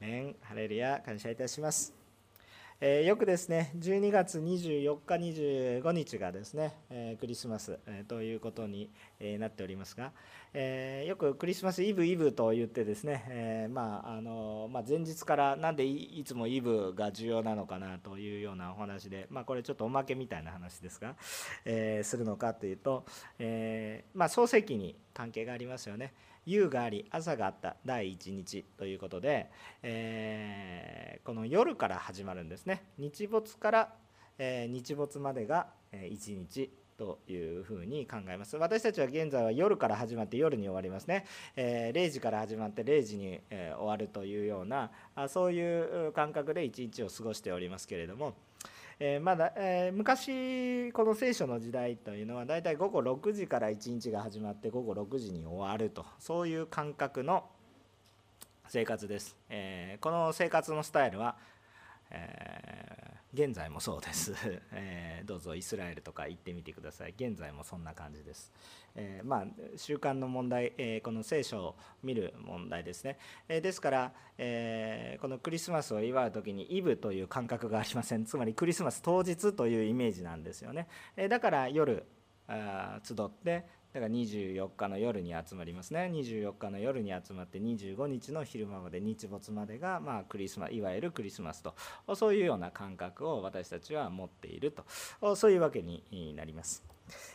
メンハレルヤ感謝いたします、えー、よくですね12月24日25日がですね、えー、クリスマス、えー、ということに、えなっておりますが、えよくクリスマスイブイブと言ってですね、えまああのまあ、前日からなんでいつもイブが重要なのかなというようなお話で、まあ、これちょっとおまけみたいな話ですが、えするのかというと、えまあ、創世記に関係がありますよね。夕があり朝があった第1日ということで、えー、この夜から始まるんですね。日没から、えー、日没までが1日というふうに考えます。私たちは現在は夜から始まって夜に終わりますね、えー、0時から始まって0時に、え終わるというようなあそういう感覚で1日を過ごしておりますけれども、えー、まだ、えー、昔この聖書の時代というのはだいたい午後6時から1日が始まって午後6時に終わるとそういう感覚の生活です、えー、この生活のスタイルは、え現在もそうです、えー、どうぞイスラエルとか行ってみてください。現在もそんな感じです、えー、まあ習慣の問題、えー、この聖書を見る問題ですね、えですから、えこのクリスマスを祝う時にイブという感覚がありません。つまりクリスマス当日というイメージなんですよね、えだから夜あ集ってだから24日の夜に集まりますね24日の夜に集まって25日の昼間まで日没までがまあクリスマスいわゆるクリスマスとそういうような感覚を私たちは持っているとそういうわけになります。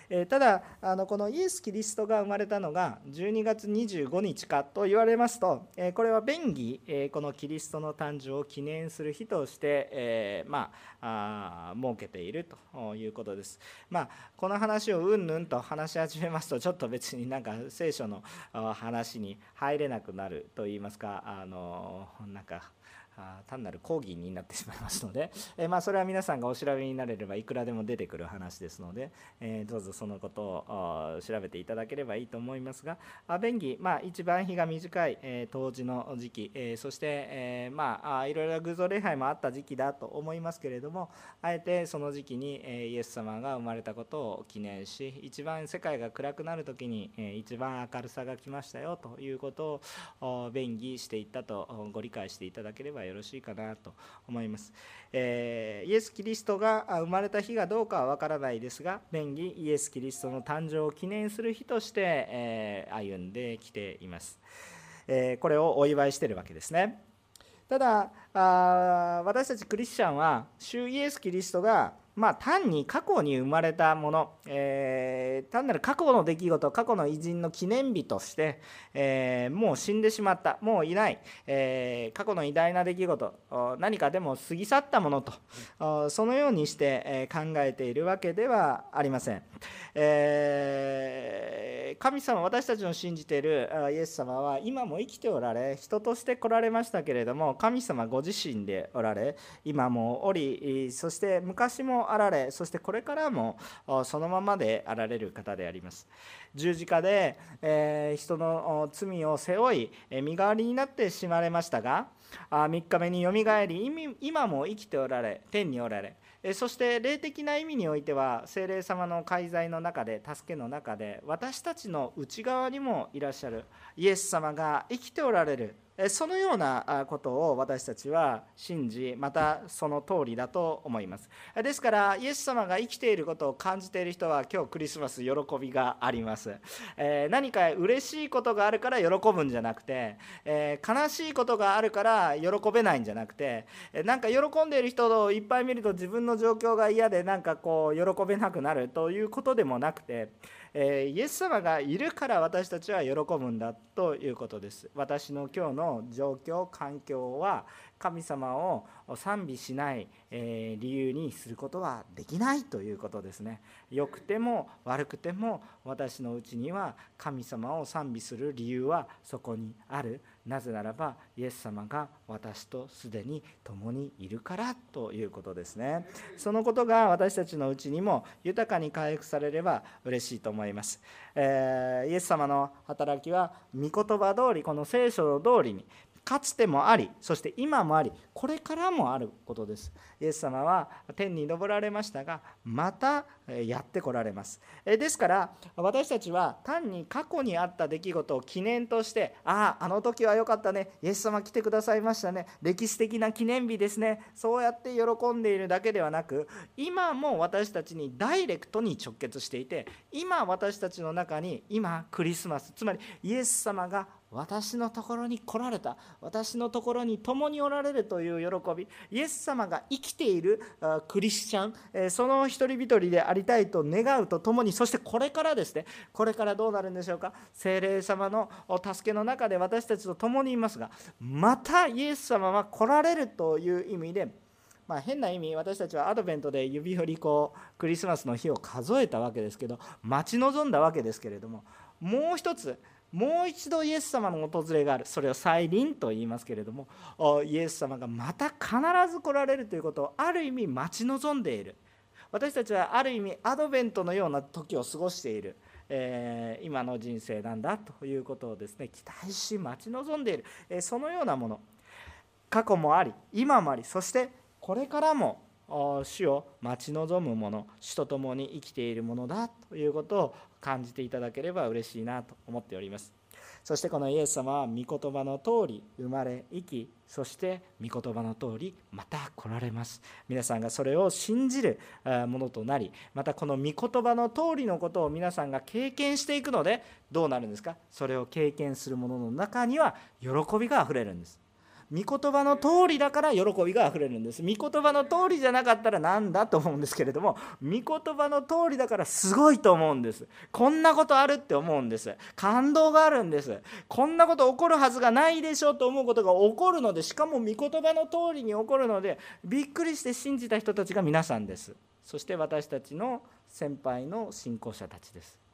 えただあのこのイエス・キリストが生まれたのが12月25日かと言われますと、えこれは便宜、えこのキリストの誕生を記念する日として、えまあ、設けているということです。まあ、この話をうんぬんと話し始めますとちょっと別になんか聖書の話に入れなくなるといいますかあのなんか単なる講義になってしまいますので、えまあ、それは皆さんがお調べになれればいくらでも出てくる話ですので、えどうぞそのことを調べていただければいいと思いますが便宜、まあ、一番日が短い、え冬至の時期、えそして、えまあ、いろいろ偶像礼拝もあった時期だと思いますけれどもあえてその時期に、えイエス様が生まれたことを記念し一番世界が暗くなる時に、え一番明るさが来ましたよということを便宜していったとご理解していただければよろしいかなと思います。えー、イエス・キリストが生まれた日がどうかは分からないですが、便宜イエス・キリストの誕生を記念する日として、えー、歩んできています。えー、これをお祝いしているわけですね。ただあ私たちクリスチャンは主イエス・キリストがまあ、単に過去に生まれたもの、えー、単なる過去の出来事過去の偉人の記念日として、えー、もう死んでしまったもういない、えー、過去の偉大な出来事何かでも過ぎ去ったものとそのようにして考えているわけではありません、え神様私たちの信じているイエス様は今も生きておられ人として来られましたけれども神様ご自身でおられ今もおりそして昔もあられそしてこれからもそのままであられる方であります。十字架で、え人の罪を背負い身代わりになってしまわれましたが3日目によみがえり今も生きておられ天におられそして霊的な意味においては精霊様の介在の中で助けの中で私たちの内側にもいらっしゃるイエス様が生きておられるそのようなことを私たちは信じまたその通りだと思います。ですからイエス様が生きていることを感じている人は今日クリスマス喜びがあります。何か嬉しいことがあるから喜ぶんじゃなくて悲しいことがあるから喜べないんじゃなくてなんか喜んでいる人をいっぱい見ると自分の状況が嫌でなんかこう喜べなくなるということでもなくてえイエス様がいるから私たちは喜ぶんだということです。私の今日の状況環境は神様を賛美しない、え理由にすることはできないということですね。良くても悪くても私のうちには神様を賛美する理由はそこにある。なぜならばイエス様が私とすでに共にいるからということですね。そのことが私たちのうちにも豊かに回復されれば嬉しいと思います、えー、イエス様の働きは御言葉通りこの聖書の通りにかつてもありそして今もありこれからもあることです。イエス様は天に昇られましたがまたやってこられます。ですから私たちは単に過去にあった出来事を記念としてあああの時は良かったね。イエス様来てくださいましたね。歴史的な記念日ですね。そうやって喜んでいるだけではなく今も私たちにダイレクトに直結していて今私たちの中に今クリスマスつまりイエス様が私のところに来られた私のところに共におられるという喜びイエス様が生きているクリスチャンその一人一人でありたいと願うとともにそしてこれからですねこれからどうなるんでしょうか？精霊様のお助けの中で私たちと共にいますがまたイエス様は来られるという意味でまあ、変な意味私たちはアドベントで指折りこうクリスマスの日を数えたわけですけど待ち望んだわけですけれどももう一つもう一度イエス様の訪れがある。それを再臨と言いますけれどもイエス様がまた必ず来られるということをある意味待ち望んでいる。私たちはある意味アドベントのような時を過ごしている、えー、今の人生なんだということをですね期待し待ち望んでいる、えー、そのようなもの。過去もあり今もありそしてこれからも主を待ち望む者主と共に生きているものだということを感じていただければ嬉しいなと思っております。そしてこのイエス様は御言葉の通り生まれ生きそして御言葉の通りまた来られます。皆さんがそれを信じるものとなりまたこの御言葉の通りのことを皆さんが経験していくのでどうなるんですか？それを経験する者の中には喜びがあふれるんです。御言葉の通りだから喜びがあふれるんです。御言葉の通りじゃなかったらなんだと思うんですけれども御言葉の通りだからすごいと思うんです。こんなことあるって思うんです。感動があるんです。こんなこと起こるはずがないでしょと思うことが起こるのでしかも御言葉の通りに起こるのでびっくりして信じた人たちが皆さんです。そして私たちの先輩の信仰者たちです。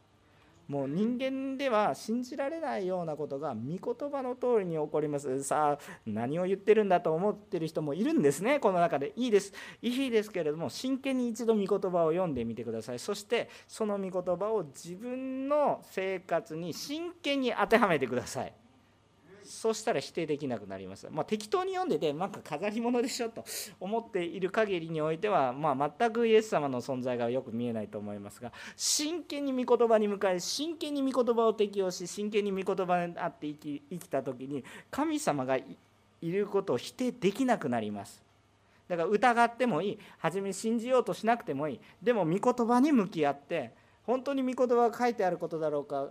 もう人間では信じられないようなことが御言葉の通りに起こります。さあ何を言ってるんだと思ってる人もいるんですね。この中で。いいです。いいですけれども真剣に一度御言葉を読んでみてください。そしてその御言葉を自分の生活に真剣に当てはめてください。そうしたら否定できなくなります。まあ、適当に読んでて、なんか飾り物でしょと思っている限りにおいては、まあ、全くイエス様の存在がよく見えないと思いますが、真剣に御言葉に向かい、真剣に御言葉を適用し、真剣に御言葉にあって生き生きた時に、神様がいることを否定できなくなります。だから疑ってもいい、初め信じようとしなくてもいい、でも御言葉に向き合って、本当に御言葉が書いてあることだろうか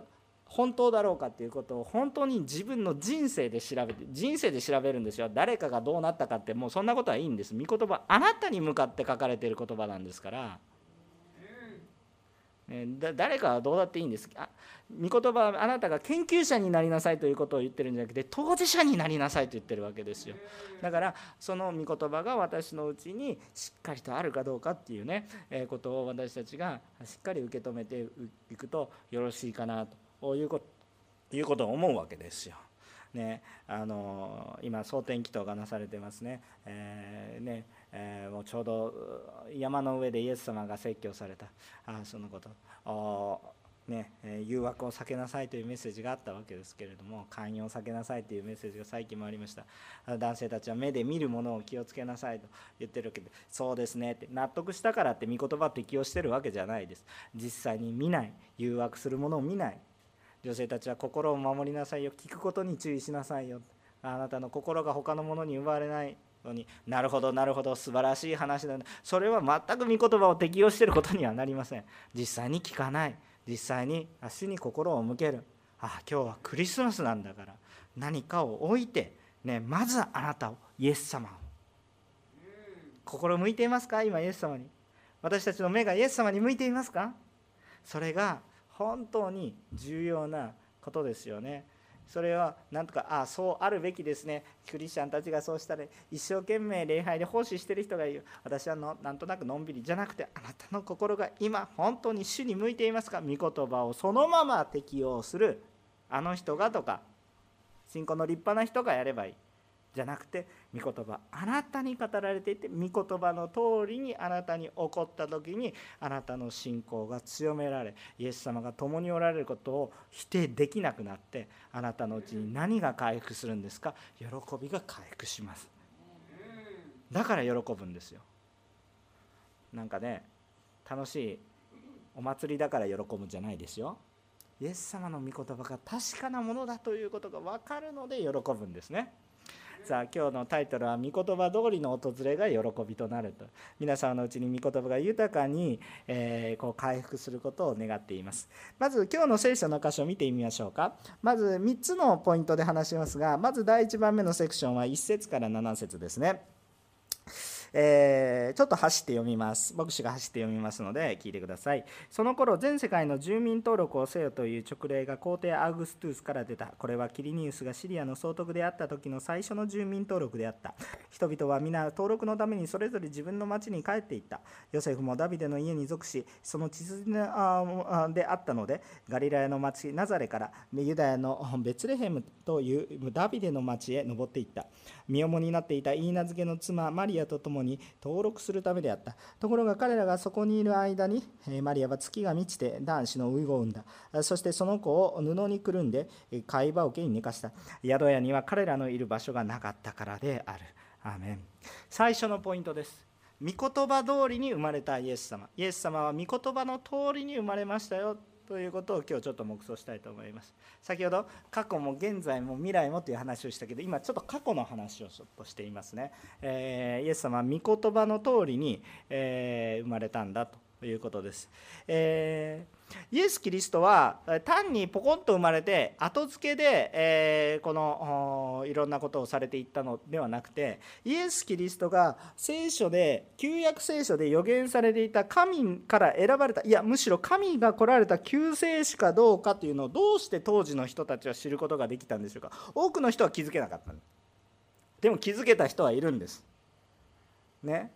本当だろうかっていうことを本当に自分の人生で調べて人生で調べるんですよ。誰かがどうなったかってもうそんなことはいいんです。御言葉あなたに向かって書かれている言葉なんですから、え誰かはどうだっていいんです。あ御言葉はあなたが研究者になりなさいということを言ってるんじゃなくて当事者になりなさいと言ってるわけですよ。だからその御言葉が私のうちにしっかりとあるかどうかっていうね、えことを私たちがしっかり受け止めていくとよろしいかなと。いうこということを思うわけですよ。ね、あの今、蒼天祈祷がなされてますね,、えー、ねえー、もうちょうど山の上でイエス様が説教された。あそのこと。ね、誘惑を避けなさいというメッセージがあったわけですけれども寛容を避けなさいというメッセージが最近もありました。男性たちは目で見るものを気をつけなさいと言ってるわけでそうですねって納得したからって御言葉適用してるわけじゃないです。実際に見ない誘惑するものを見ない。女性たちは心を守りなさいよ。聞くことに注意しなさいよ。あなたの心が他のものに奪われないのに。なるほどなるほど。素晴らしい話だそれは全く御言葉を適用していることにはなりません。実際に聞かない。実際に足に心を向ける。ああ今日はクリスマスなんだから。何かを置いて、ね、まずあなたをイエス様を。心向いていますか？今イエス様に。私たちの目がイエス様に向いていますか？それが本当に重要なことですよね。それはなんとかああそうあるべきですね。クリスチャンたちがそうしたら一生懸命礼拝で奉仕してる人がいる。私はのなんとなくのんびりじゃなくてあなたの心が今本当に主に向いていますか？御言葉をそのまま適用する。あの人がとか信仰の立派な人がやればいい。じゃなくて御言葉。あなたに語られていて御言葉の通りにあなたに起こった時にあなたの信仰が強められイエス様が共におられることを否定できなくなってあなたのうちに何が回復するんですか？喜びが回復します。だから喜ぶんですよ。なんかね楽しいお祭りだから喜ぶんじゃないですよ。イエス様の御言葉が確かなものだということが分かるので喜ぶんですね。さあ今日のタイトルは「御言葉通りの訪れが喜びとなる」と。皆様のうちに御言葉が豊かに、え、こう回復することを願っています。まず今日の聖書の箇所を見てみましょうか。まず3つのポイントで話しますがまず第1番目のセクションは1節から7節ですね。えー、ちょっと走って読みます。牧師が走って読みますので聞いてください。その頃全世界の住民登録をせよという直令が皇帝アウグストゥースから出た。これはキリニウスがシリアの総督であった時の最初の住民登録であった。人々は皆登録のためにそれぞれ自分の町に帰っていった。ヨセフもダビデの家に属しその血筋であったのでガリラヤの町ナザレからユダヤのベツレヘムというダビデの町へ登っていった。身重になっていたイーナ漬けの妻マリアと共にに登録するためであった。ところが彼らがそこにいる間にマリアは月が満ちて男子のウイゴを産んだ。そしてその子を布にくるんで貝羽桶に寝かした。宿屋には彼らのいる場所がなかったからである。アメン。最初のポイントです。御言葉通りに生まれたイエス様。イエス様は御言葉の通りに生まれましたよ。ということを今日ちょっと黙想したいと思います先ほど過去も現在も未来もという話をしたけど今ちょっと過去の話をちょっとしていますね、えー、イエス様は御言葉の通りに、えー、生まれたんだとということです。えー、イエス・キリストは単にポコンと生まれて後付けで、え、このいろんなことをされていったのではなくてイエス・キリストが聖書で旧約聖書で予言されていた神から選ばれたいやむしろ神が来られた救世主かどうかというのをどうして当時の人たちは知ることができたんでしょうか。多くの人は気づけなかった。でも気づけた人はいるんです。ね、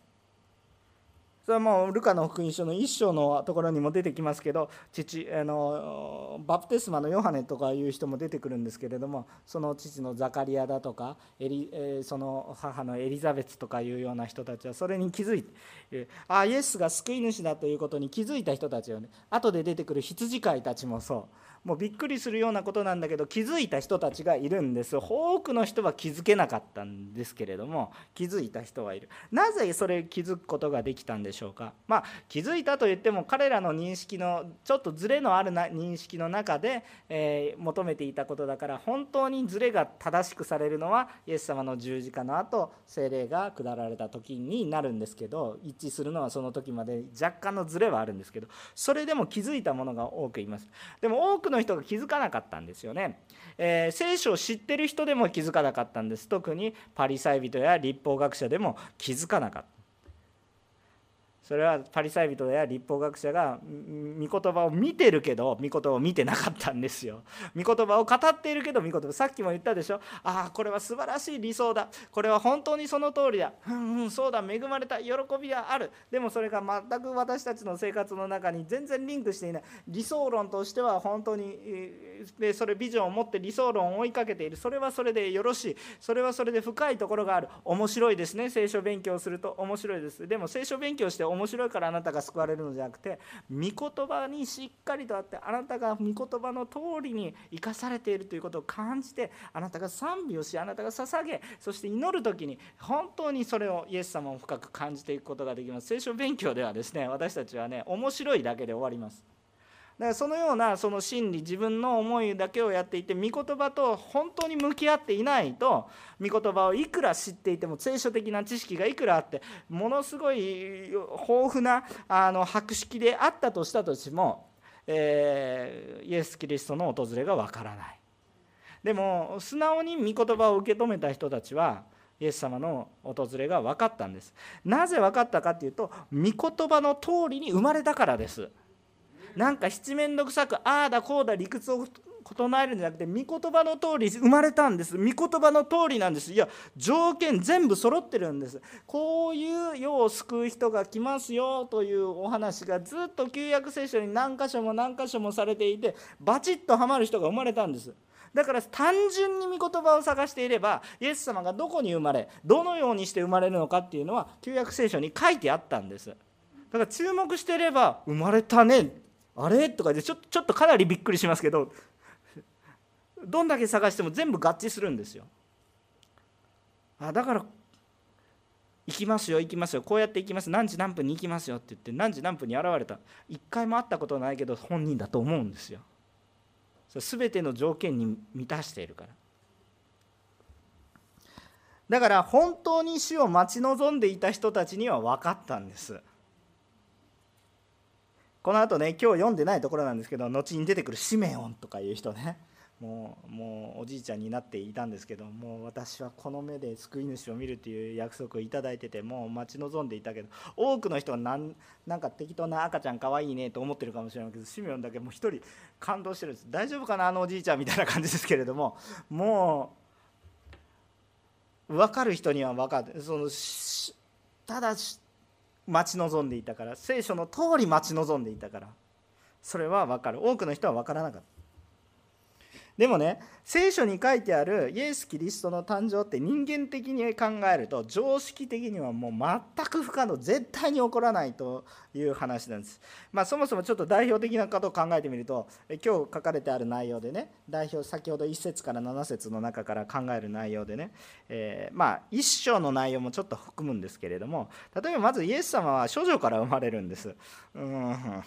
それはもうルカの福音書の一章のところにも出てきますけど父あのバプテスマのヨハネとかいう人も出てくるんですけれどもその父のザカリアだとかエリ、えその母のエリザベツとかいうような人たちはそれに気づいてああイエスが救い主だということに気づいた人たちよね。後で出てくる羊飼いたちもそう。もうびっくりするようなことなんだけど気づいた人たちがいるんです。多くの人は気づけなかったんですけれども気づいた人はいる。なぜそれ気づくことができたんでしょうか？まあ気づいたといっても彼らの認識のちょっとズレのあるな認識の中で、えー、求めていたことだから本当にズレが正しくされるのはイエス様の十字架の後精霊が下られた時になるんですけど一致するのはその時まで若干のズレはあるんですけどそれでも気づいた者が多くいます。でもの人が気づかなかったんですよね、えー、聖書を知ってる人でも気づかなかったんです。特にパリサイ人や立法学者でも気づかなかった。それはパリサイ人や立法学者が御言葉を見てるけど御言葉を見てなかったんですよ。御言葉を語っているけど御言葉。さっきも言ったでしょ？ああこれは素晴らしい理想だ。これは本当にその通りだ。うんうんそうだ。恵まれた。喜びがある。でもそれが全く私たちの生活の中に全然リンクしていない。理想論としては本当にでそれビジョンを持って理想論を追いかけている。それはそれでよろしい。それはそれで深いところがある。面白いですね。聖書勉強すると面白いです。でも聖書勉強して面白いからあなたが救われるのじゃなくて御言葉にしっかりとあってあなたが御言葉の通りに生かされているということを感じてあなたが賛美をしあなたが捧げそして祈る時に本当にそれをイエス様を深く感じていくことができます。聖書勉強ではですね私たちはね面白いだけで終わります。だからそのようなその真理自分の思いだけをやっていて御言葉と本当に向き合っていないと御言葉をいくら知っていても聖書的な知識がいくらあってものすごい豊富なあの博識であったとしたとしても、えー、イエス・キリストの訪れがわからない。でも素直に御言葉を受け止めた人たちはイエス様の訪れが分かったんです。なぜ分かったかっていうと御言葉の通りに生まれたからです。なんか七面倒くさくああだこうだ理屈を唱えるんじゃなくて御言葉の通り生まれたんです。御言葉の通りなんです。いや条件全部揃ってるんです。こういう世を救う人が来ますよというお話がずっと旧約聖書に何箇所も何箇所もされていてバチッとはまる人が生まれたんです。だから単純に御言葉を探していればイエス様がどこに生まれどのようにして生まれるのかっていうのは旧約聖書に書いてあったんです。だから注目してれば生まれたねあれ？とかでちょちょっとかなりびっくりしますけどどんだけ探しても全部合致するんですよ。あだから行きますよ行きますよこうやって行きます何時何分に行きますよって言って何時何分に現れた。一回も会ったことないけど本人だと思うんですよ。それ全ての条件に満たしているから。だから本当に死を待ち望んでいた人たちには分かったんです。このあとね今日読んでないところなんですけど後に出てくるシメオンとかいう人ね。もうもうおじいちゃんになっていたんですけどもう私はこの目で救い主を見るという約束をいいててもう待ち望んでいたけど多くの人はなんなんか適当な赤ちゃんかわいいねと思ってるかもしれないけどシメオンだけもう一人感動してるんです。大丈夫かなあのおじいちゃんみたいな感じですけれども。もう分かる人には分かる。そのただ待ち望んでいたから。聖書の通り待ち望んでいたから。それは分かる。多くの人は分からなかった。でもね聖書に書いてあるイエス・キリストの誕生って人間的に考えると常識的にはもう全く不可能絶対に起こらないという話なんです、まあ、そもそもちょっと代表的なことを考えてみると今日書かれてある内容でね代表先ほど1節から7節の中から考える内容でね、えー、まあ一章の内容もちょっと含むんですけれども例えばまずイエス様は処女から生まれるんです。うん。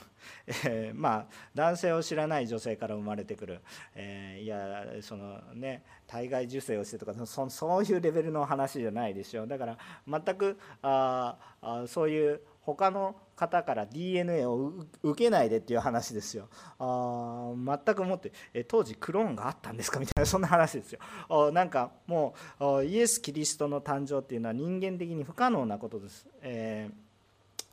えー、まあ男性を知らない女性から生まれてくる、えー、いやそのね体外受精をしてとかそそういうレベルの話じゃないでしょだから全くああそういう他の方から DNA を受けないでっていう話ですよ。あ全くもってえ当時クローンがあったんですか？みたいなそんな話ですよ。あなんかもうイエス・キリストの誕生っていうのは人間的に不可能なことです。えー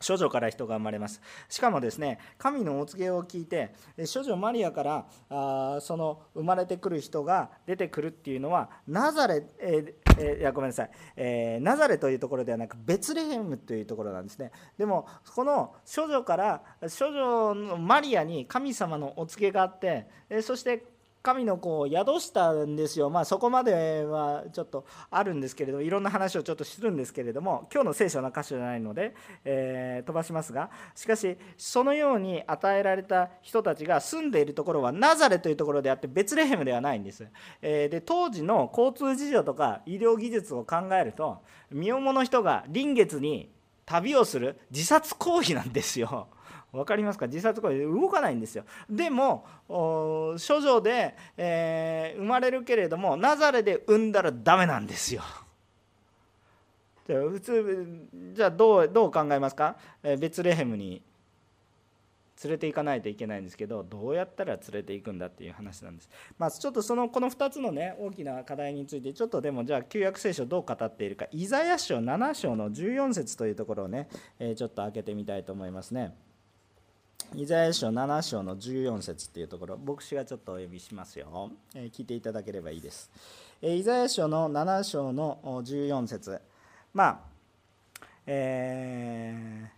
処女から人が生まれます。しかもですね神のお告げを聞いて処女マリアからあその生まれてくる人が出てくるっていうのはナザレ、えー、いやごめんなさい、えー、ナザレというところではなくベツレヘムというところなんですね。でもこの処女から処女のマリアに神様のお告げがあってえそして神の子を宿したんですよ、まあ、そこまではちょっとあるんですけれどいろんな話をちょっとするんですけれども今日の聖書の箇所じゃないので、えー、飛ばしますがしかしそのように与えられた人たちが住んでいるところはナザレというところであってベツレヘムではないんです、えー、で当時の交通事情とか医療技術を考えると身重の人が臨月に旅をする自殺行為なんですよ。分かりますか？自殺行為で動かないんですよ。でも処女で、えー、生まれるけれどもナザレで産んだらダメなんですよ。じゃあ普通じゃあどうどう考えますか、えー、ベツレヘムに連れて行かないといけないんですけどどうやったら連れて行くんだっていう話なんです。まあ、ちょっとそのこの2つのね大きな課題についてちょっとでもじゃあ旧約聖書どう語っているか。イザヤ書7章の14節というところをね、えー、ちょっと開けてみたいと思いますね。イザヤ書7章の14節っていうところ牧師がちょっとお呼びしますよ、え聞いていただければいいです、えイザヤ書の7章の14節。まあえ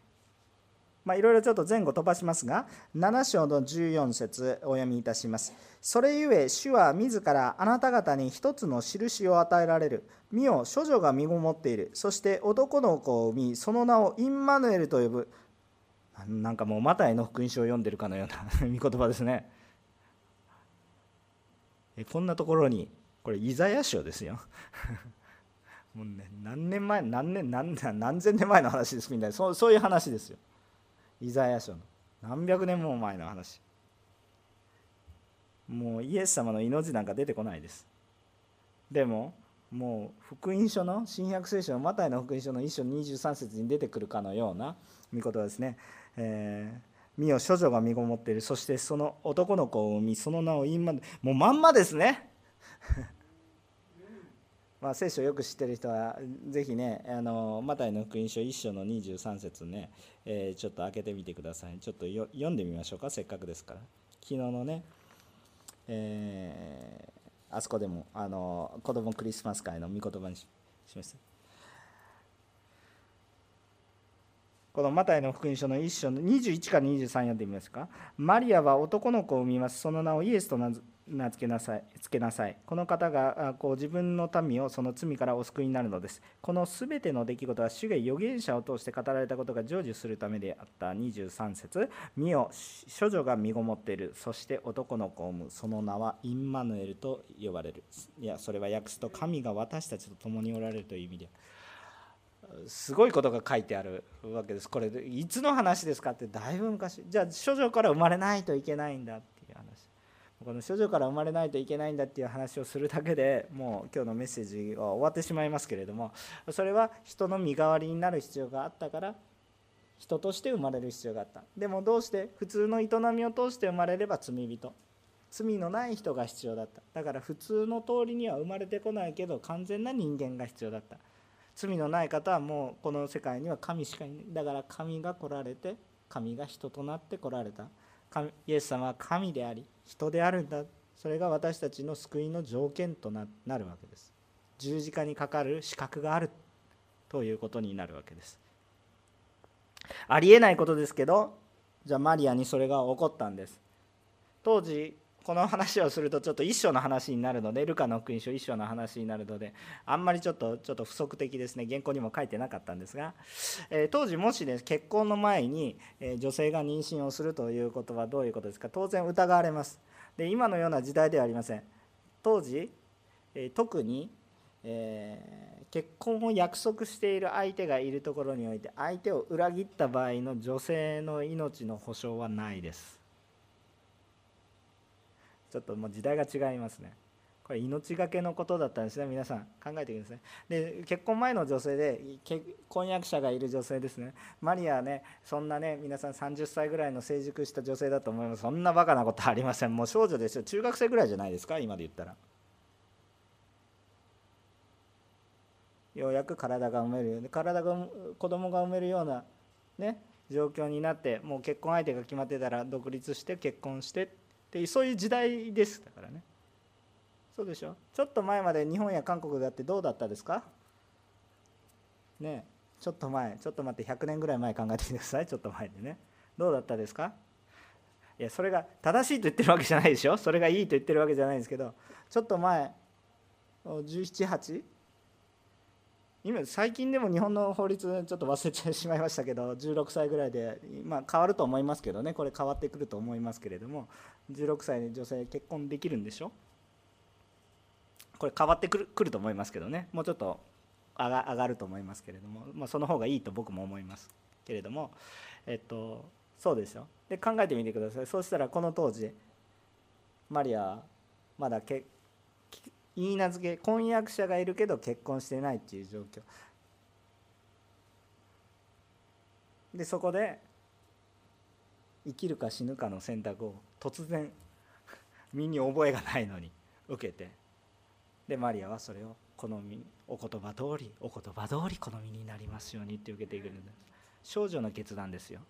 ー、いろいろちょっと前後飛ばしますが7章の14節お読みいたします。それゆえ主は自らあなた方に一つの印を与えられる。見よ処女が身ごもっている。そして男の子を産みその名をインマヌエルと呼ぶ。なんかもうマタイの福音書を読んでるかのような 御言葉ですね。えこんなところにこれイザヤ書ですよ。もうね何年前何年何何千年前の話ですみたいな。そうそういう話ですよ。イザヤ書の。何百年も前の話。もうイエス様の命なんか出てこないです。でももう福音書の新約聖書のマタイの福音書の1章23節に出てくるかのような御言葉ですね。えー、身を処女が身ごもっている。そしてその男の子を産みその名を言いまでもうまんまですね。まあ聖書をよく知ってる人はぜひねあのマタイの福音書1章の23節ね、えー、ちょっと開けてみてください。ちょっと読んでみましょうか。せっかくですから。昨日のね、えー、あそこでもあの子供クリスマス会の御言葉にしました。このマタイの福音書の1章の21から23読んでみますか。マリアは男の子を産みます。その名をイエスと名付けなさいつけなさいこの方がこう自分の民をその罪からお救いになるのです。このすべての出来事は主が預言者を通して語られたことが成就するためであった。23節。見よ処女が身ごもっている。そして男の子を産む。その名はインマヌエルと呼ばれる。いやそれは訳すと神が私たちと共におられるという意味で。すごいことが書いてあるわけです。これいつの話ですかってだいぶ昔。じゃあ処女から生まれないといけないんだっていう話。この処女から生まれないといけないんだっていう話をするだけでもう今日のメッセージは終わってしまいますけれどもそれは人の身代わりになる必要があったから人として生まれる必要があった。でもどうして普通の営みを通して生まれれば罪人。罪のない人が必要だった。だから普通の通りには生まれてこないけど完全な人間が必要だった。罪のない方はもうこの世界には神しかいない。だから神が来られて神が人となって来られた。神イエス様は神であり人であるんだ。それが私たちの救いの条件となるわけです。十字架にかかる資格があるということになるわけです。ありえないことですけどじゃあマリアにそれが起こったんです。当時この話をするとちょっと一章の話になるのでルカの福音書一章の話になるのであんまりちょっとちょっと不足的ですね。原稿にも書いてなかったんですが、え、当時もしね結婚の前に、え、女性が妊娠をするということはどういうことですか。当然疑われます。で今のような時代ではありません。当時、え、特に、え結婚を約束している相手がいるところにおいて相手を裏切った場合の女性の命の保証はないです。ちょっともう時代が違いますね。これ命がけのことだったんですね。皆さん考えてください。で結婚前の女性で婚約者がいる女性ですね。マリアはねそんなね皆さん30歳ぐらいの成熟した女性だと思います。そんなバカなことありません。もう少女ですよ。中学生ぐらいじゃないですか？今で言ったら。ようやく体が産めるように体が子供が産めるようなね状況になってもう結婚相手が決まってたら独立して結婚してっていうそういう時代ですだからね。そうでしょ？ちょっと前まで日本や韓国だってどうだったですか？ねちょっと前。ちょっと待って100年ぐらい前考えてみてください。ちょっと前でね。どうだったですか？いやそれが正しいと言ってるわけじゃないでしょ？それがいいと言ってるわけじゃないんですけどちょっと前。178今最近でも日本の法律ちょっと忘れてしまいましたけど16歳ぐらいで、まあ、変わると思いますけどね。これ変わってくると思いますけれども。16歳で女性結婚できるんでしょ？これ変わってくるくると思いますけどね。もうちょっと上が上がると思いますけれども、まあ、その方がいいと僕も思いますけれども。えっとそうですよ。で考えてみてください。そうしたらこの当時マリアまだ結言い名付け婚約者がいるけど結婚してないっていう状況。でそこで生きるか死ぬかの選択を突然身に覚えがないのに受けてでマリアはそれを好みお言葉通りお言葉通り好みになりますようにって受けていくんです少女の決断ですよ。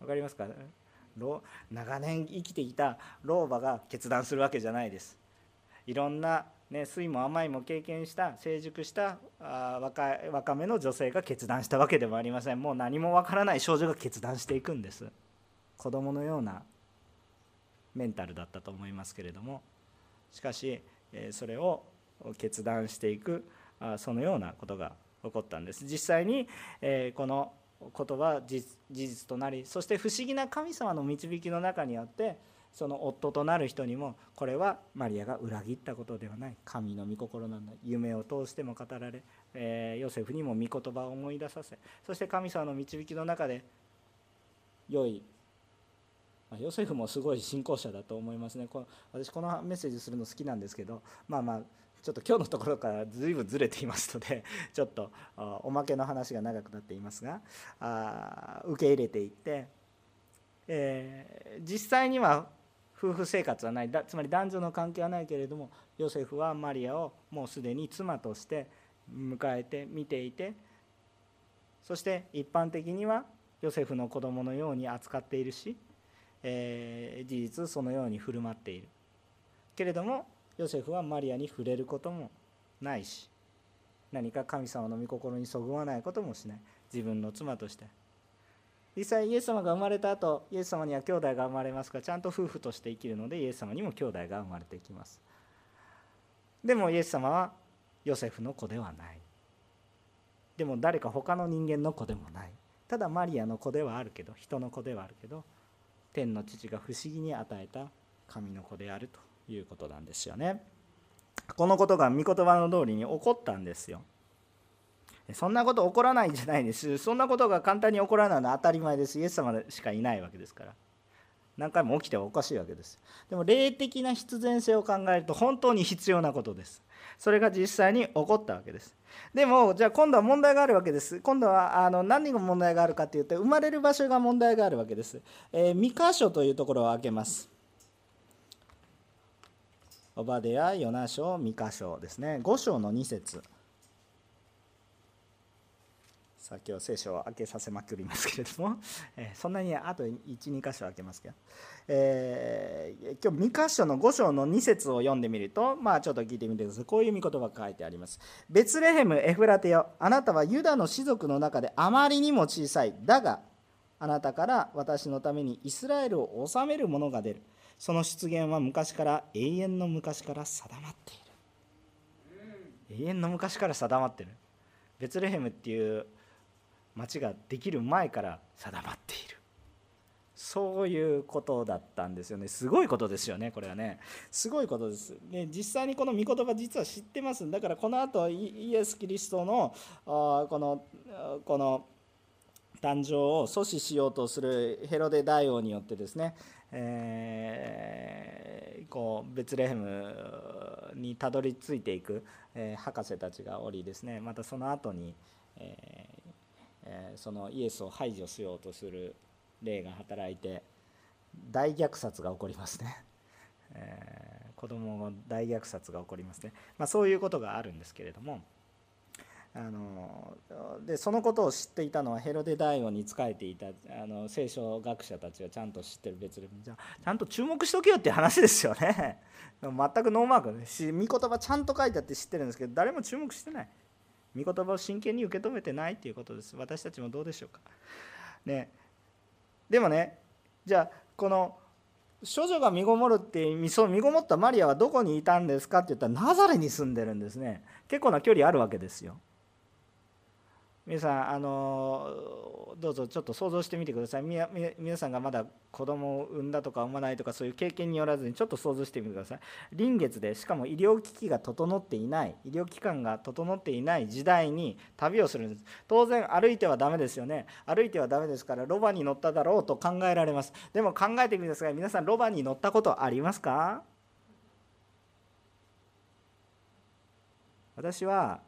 わかりますか？長年生きていた老婆が決断するわけじゃないです。いろんな、ね、酸いも甘いも経験した成熟したあ若若めの女性が決断したわけでもありません。もう何もわからない少女が決断していくんです。子供のようなメンタルだったと思いますけれども。しかしそれを決断していくそのようなことが起こったんです。実際にこのことは事実となりそして不思議な神様の導きの中にあってその夫となる人にもこれはマリアが裏切ったことではない。神の御心なんだ。夢を通しても語られ、えー、ヨセフにも御言葉を思い出させそして神様の導きの中で良いまあヨセフもすごい信仰者だと思いますね。この私このメッセージするの好きなんですけどまあまあちょっと今日のところから随分ずれていますので ちょっとおまけの話が長くなっていますがあ受け入れていって、えー、実際には夫婦生活はない。だつまり男女の関係はないけれどもヨセフはマリアをもうすでに妻として迎えて見ていてそして一般的にはヨセフの子供のように扱っているし、えー、事実そのように振る舞っている。けれどもヨセフはマリアに触れることもないし何か神様の御心にそぐわないこともしない。自分の妻として。実際イエス様が生まれた後イエス様には兄弟が生まれますかちゃんと夫婦として生きるのでイエス様にも兄弟が生まれてきます。でもイエス様はヨセフの子ではない。でも誰か他の人間の子でもない。ただマリアの子ではあるけど人の子ではあるけど天の父が不思議に与えた神の子であるということなんですよね。このことが御言葉の通りに起こったんですよ。そんなこと起こらないんじゃないです。そんなことが簡単に起こらないのは当たり前です。イエス様しかいないわけですから。何回も起きてはおかしいわけです。でも霊的な必然性を考えると本当に必要なことです。それが実際に起こったわけです。でもじゃあ今度は問題があるわけです。今度はあの何が問題があるかっていうと生まれる場所が問題があるわけです、えー、三箇所というところを開けます。オバデヤ、ヨナ書、三箇所ですね。5章の2節。さあ今日聖書を開けさせまくりますけれども、え、そんなにあと12箇所開けますけど、えー、今日2箇所の5章の2節を読んでみるとまあちょっと聞いてみてください。こういう見言葉が書いてあります。ベツレヘムエフラテよ。あなたはユダの士族の中であまりにも小さい。だがあなたから私のためにイスラエルを治める者が出る。その出現は昔から永遠の昔から定まっている。永遠の昔から定まってる。ベツレヘムっていう町ができる前から定まっている。そういうことだったんですよね。すごいことですよねこれはね。すごいことです。で実際にこの御言葉実は知ってます。だからこの後イエス・キリストのこのこの誕生を阻止しようとするヘロデ大王によってですね、えー、こうベツレヘムにたどり着いていく、えー、博士たちがおりですね。またその後に、えーえそのイエスを排除しようとする霊が働いて大虐殺が起こりますね、えー、子供の大虐殺が起こりますね、まあ、そういうことがあるんですけれどもあのでそのことを知っていたのはヘロデ大王に仕えていたあの聖書学者たちはちゃんと知ってる別にじゃちゃんと注目しとけよって話ですよね。全くノーマークね。し御言葉ちゃんと書いてあって知ってるんですけど誰も注目してない。御言葉を真剣に受け止めてないということです。私たちもどうでしょうか。ね。でもねじゃあこの処女が身ごもるってその身ごもったマリアはどこにいたんですかって言ったらナザレに住んでるんですね。結構な距離あるわけですよ。皆さんあのどうぞちょっと想像してみてください。皆さんがまだ子供を産んだとか産まないとかそういう経験によらずにちょっと想像してみてください。臨月でしかも医療機器が整っていない医療機関が整っていない時代に旅をするんです。当然歩いてはダメですよね。歩いてはダメですからロバに乗っただろうと考えられます。でも考えてみてください。皆さんロバに乗ったことありますか？私は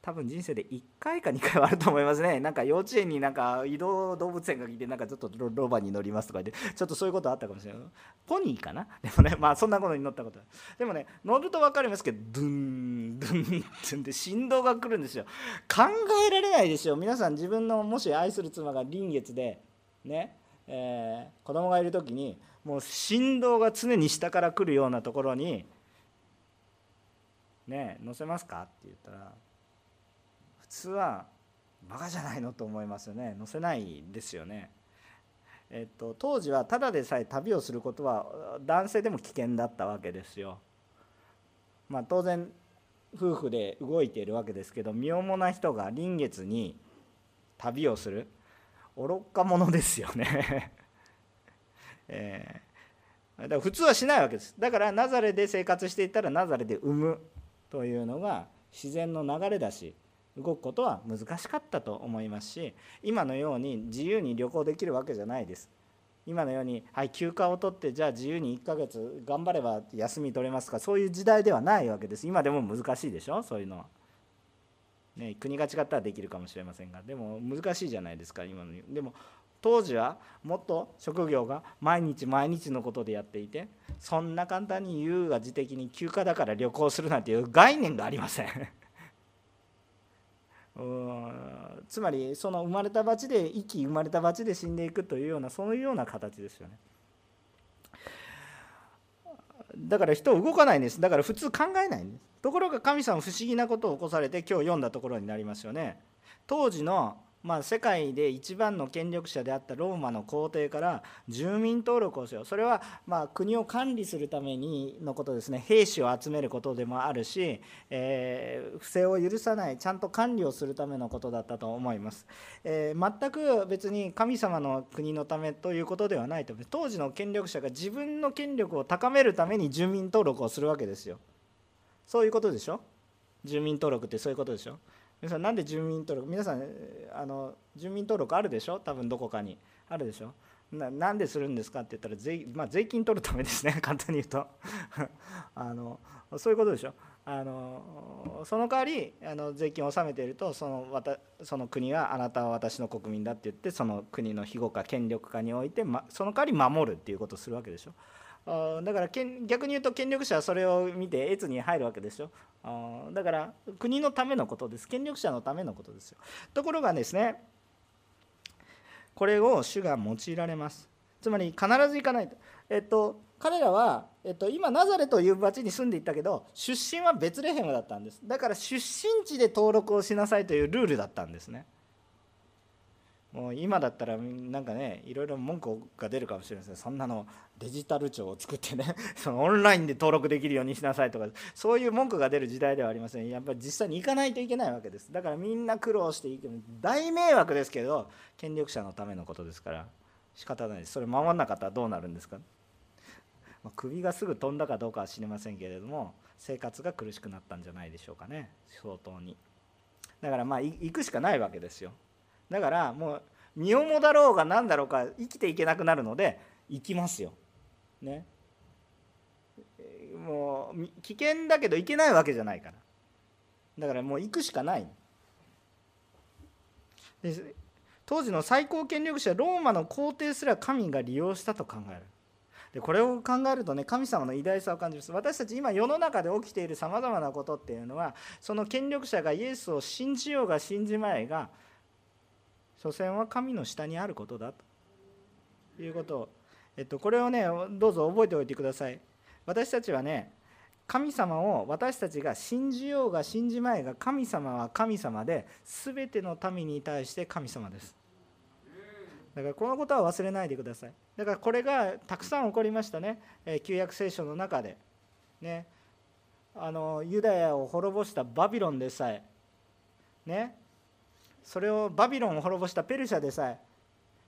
多分人生で1回か2回はあると思いますね。なんか幼稚園になんか移動動物園が来てなんかちょっとロバに乗りますとか言ってちょっとそういうことあったかもしれない。ポニーかな？でもねまあそんなことに乗ったこと。でもね乗ると分かりますけどドゥンドゥンってんで振動が来るんですよ。考えられないですよ。皆さん自分のもし愛する妻が臨月でねえー、子供がいる時にもう振動が常に下から来るようなところにね乗せますか？って言ったら通はバカじゃないのと思いますよね載せないですよね。えっと、当時はただでさえ旅をすることは男性でも危険だったわけですよ。まあ、当然夫婦で動いているわけですけど身重な人が臨月に旅をする愚か者ですよね えー、だから普通はしないわけですだからナザレで生活していたらナザレで産むというのが自然の流れだし動くことは難しかったと思いますし今のように自由に旅行できるわけじゃないです。今のように、はい、休暇を取ってじゃあ自由に1ヶ月頑張れば休み取れますかそういう時代ではないわけです。今でも難しいでしょそういうのは。ね、国が違ったらできるかもしれませんが。でも難しいじゃないですか今のでも当時はもっと職業が毎日毎日のことでやっていてそんな簡単に優雅自適に休暇だから旅行するなんていう概念がありません。つまりその生まれた鉢で生き生まれた鉢で死んでいくというようなそういうような形ですよね。だから人動かないんです。だから普通考えないんです。ところが神様不思議なことを起こされて今日読んだところになりますよね。当時のまあ、世界で一番の権力者であったローマの皇帝から住民登録をしよう。それはまあ国を管理するためにのことですね。兵士を集めることでもあるし、えー、不正を許さないちゃんと管理をするためのことだったと思います、えー、全く別に神様の国のためということではないと。当時の権力者が自分の権力を高めるために住民登録をするわけですよ。そういうことでしょ？住民登録ってそういうことでしょ？皆さんなんで住民登録皆さんあの住民登録あるでしょ？多分どこかに。あるでしょ？ななんでするんですか？って言ったら税,、まあ、税金取るためですね。簡単に言うと。あのそういうことでしょ？あのその代わりあの税金を納めているとそのその国はあなたは私の国民だって言ってその国の庇護か権力かにおいて、ま、その代わり守るっていうことをするわけでしょ？だから逆に言うと権力者はそれを見て越に入るわけでしょ。だから国のためのことです。権力者のためのことですよ。ところがですねこれを主が用いられます。つまり必ず行かないと。えっと彼らは、えっと、今ナザレという町に住んでいたけど出身はベツレヘムだったんです。だから出身地で登録をしなさいというルールだったんですね。もう今だったらなんかねいろいろ文句が出るかもしれません。そんなのデジタル庁を作ってね。そのオンラインで登録できるようにしなさいとか。そういう文句が出る時代ではありません。やっぱり実際に行かないといけないわけです。だからみんな苦労していく大迷惑ですけど権力者のためのことですから。仕方ないです。それ守らなかったらどうなるんですか、まあ、首がすぐ飛んだかどうかは知りませんけれども生活が苦しくなったんじゃないでしょうかね。相当に。だからまあ行くしかないわけですよ。だからもう身重だろうが何だろうか生きていけなくなるので行きますよ。ね。もう危険だけど行けないわけじゃないからだからもう行くしかないで当時の最高権力者ローマの皇帝すら神が利用したと考えるでこれを考えるとね神様の偉大さを感じます私たち今世の中で起きているさまざまなことっていうのはその権力者がイエスを信じようが信じまいが所詮は神の下にあることだと。いうこと。を、えっと、これをねどうぞ覚えておいてください。私たちはね神様を私たちが信じようが信じまいが神様は神様で全ての民に対して神様です。だからこのことは忘れないでください。だからこれがたくさん起こりましたね。旧約聖書の中で。ね。あのユダヤを滅ぼしたバビロンでさえ。ね。それをバビロンを滅ぼしたペルシャでさえ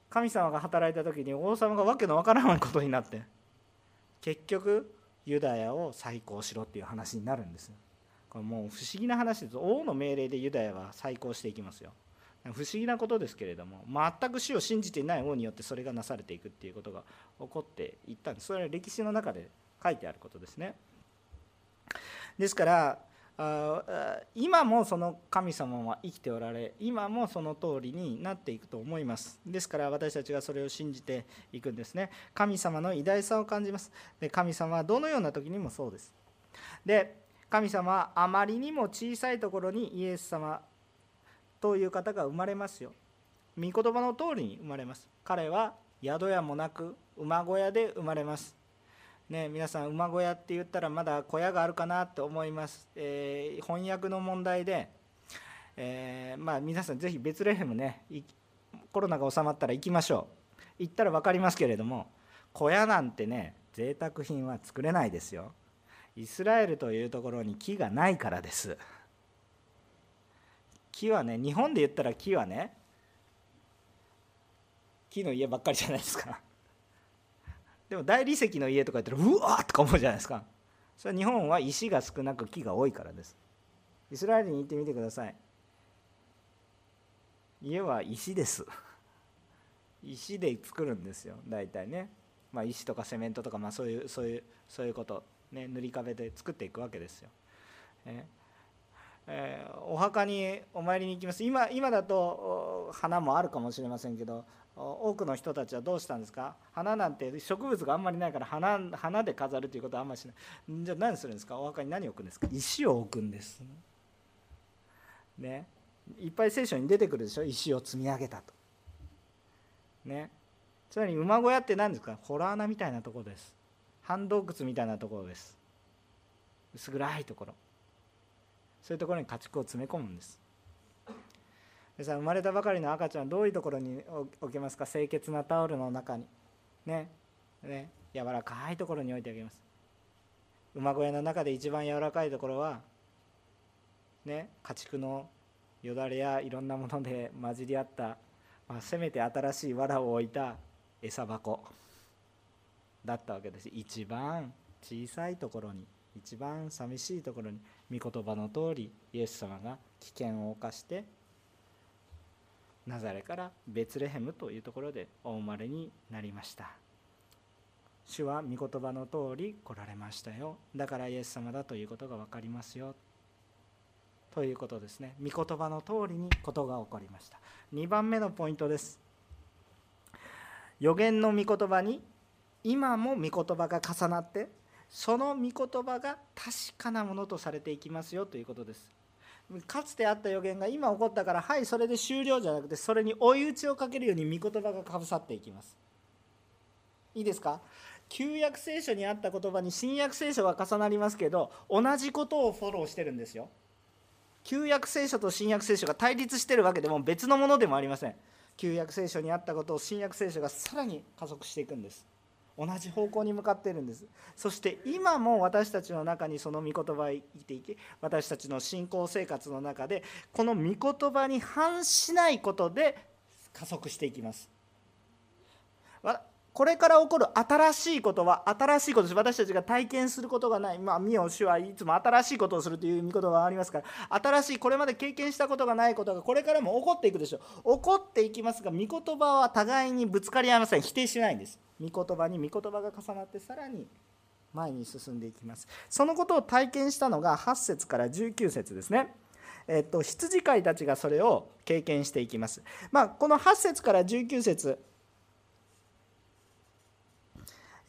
神様が働いた時に王様が訳のわからないことになって結局ユダヤを再興しろっていう話になるんですこれもう不思議な話です。王の命令でユダヤは再興していきますよ。不思議なことですけれども全く死を信じていない王によってそれがなされていくっていうことが起こっていったんです。それは歴史の中で書いてあることですね。ですから今もその神様は生きておられ今もその通りになっていくと思います。ですから私たちがそれを信じていくんですね。神様の偉大さを感じます。で神様はどのような時にもそうです。で神様はあまりにも小さいところにイエス様という方が生まれますよ。御言葉の通りに生まれます。彼は宿屋もなく馬小屋で生まれます。ね、皆さん馬小屋って言ったらまだ小屋があるかなと思います、えー、翻訳の問題で、えー、まあ、皆さんぜひベツレヘムねコロナが収まったら行きましょう。行ったら分かりますけれども小屋なんてね贅沢品は作れないですよ。イスラエルというところに木がないからです。木はね日本で言ったら木はね木の家ばっかりじゃないですか。でも大理石の家とか言ったらうわーとか思うじゃないですか。それは日本は石が少なく木が多いからです。イスラエルに行ってみてください。家は石です。石で作るんですよ。大体ね、まあ、石とかセメントとか、まあ、そういうそういうそういうこと、ね、塗り壁で作っていくわけですよ、ええー、お墓にお参りに行きます。今今だと花もあるかもしれませんけど多くの人たちはどうしたんですか？花なんて植物があんまりないから花花で飾るということはあんまりしない。じゃあ何するんですか？お墓に何を置くんですか？石を置くんです。ね。いっぱい聖書に出てくるでしょ？石を積み上げたと。ね。つまり馬小屋って何ですか？ホラー穴みたいなところです。半洞窟みたいなところです。薄暗いところ。そういうところに家畜を詰め込むんです。さん生まれたばかりの赤ちゃんどういうところに置けますか？清潔なタオルの中に。ね。ね。柔らかいところに置いてあげます。馬小屋の中で一番柔らかいところはね。家畜のよだれやいろんなもので混じり合った、まあ、せめて新しい藁を置いた餌箱だったわけです。一番小さいところに一番寂しいところに御言葉の通りイエス様が危険を冒してナザレからベツレヘムというところでお生まれになりました。主は御言葉の通り来られましたよ。だからイエス様だということが分かりますよ。ということですね。御言葉の通りにことが起こりました。2番目のポイントです。予言の御言葉に今も御言葉が重なってその御言葉が確かなものとされていきますよということです。かつてあった予言が今起こったからはいそれで終了じゃなくてそれに追い打ちをかけるように御言葉がかぶさっていきます。いいですか？旧約聖書にあった言葉に新約聖書が重なりますけど同じことをフォローしてるんですよ。旧約聖書と新約聖書が対立してるわけでも別のものでもありません。旧約聖書にあったことを新約聖書がさらに加速していくんです。同じ方向に向かっているんです。そして今も私たちの中にその御言葉を生きていき私たちの信仰生活の中でこの御言葉に反しないことで加速していきます。これから起こる新しいことは新しいことです私たちが体験することがない。まあ見よ主はいつも新しいことをするという見事がありますから。新しいこれまで経験したことがないことがこれからも起こっていくでしょう。起こっていきますが御言葉は互いにぶつかり合いません。否定しないんです。御言葉に御言葉が重なってさらに前に進んでいきます。そのことを体験したのが8節から19節ですね。えっと、羊飼いたちがそれを経験していきます。まあ、この8節から19節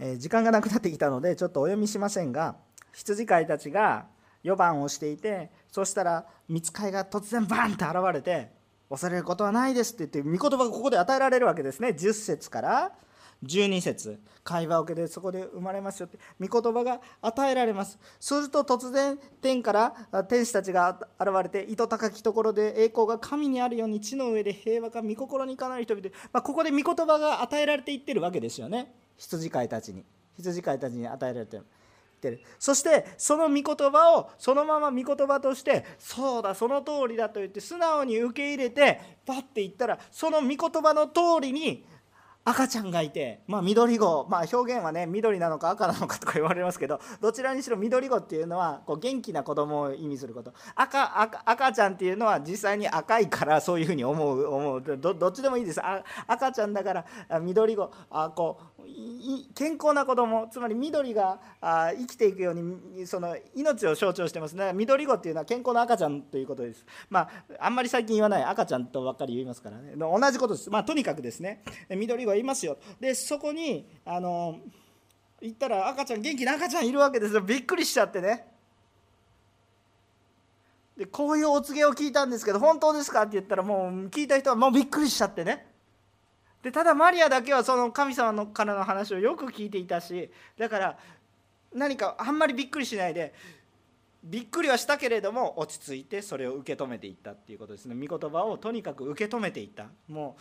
え時間がなくなってきたのでちょっとお読みしませんが羊飼いたちが4番をしていてそしたら見つかいが突然バンって現れて恐れることはないですって言って御言葉がここで与えられるわけですね。10節から12節。会話を受けてそこで生まれますよって御言葉が与えられます。すると突然天から天使たちが現れて糸高きところで栄光が神にあるように地の上で平和が御心にかなる人々、まあ、ここで御言葉が与えられていってるわけですよね。羊飼いたちに羊飼いたちに与えられてる。そしてその御言葉をそのまま御言葉としてそうだその通りだと言って素直に受け入れてパッて言ったらその御言葉の通りに赤ちゃんがいて、まあ、緑子、まあ、表現はね緑なのか赤なのかとか言われますけどどちらにしろ緑子っていうのはこう元気な子供を意味すること。赤赤赤ちゃんっていうのは実際に赤いからそういうふうに思う思う。どどっちでもいいです。あ赤ちゃんだから緑子あこう健康な子供つまり緑があ生きていくようにその命を象徴してますね。緑子っていうのは健康な赤ちゃんということです。まああんまり最近言わない赤ちゃんとばっかり言いますからね。同じことです。まあとにかくですね。緑子はいますよ。でそこにあの行ったら赤ちゃん元気な赤ちゃんいるわけですよ。びっくりしちゃってね。でこういうお告げを聞いたんですけど本当ですか？って言ったらもう聞いた人はもうびっくりしちゃってね。でただマリアだけはその神様のからの話をよく聞いていたしだから何かあんまりびっくりしないでびっくりはしたけれども落ち着いてそれを受け止めていったっていうことですね。御言葉をとにかく受け止めていった。も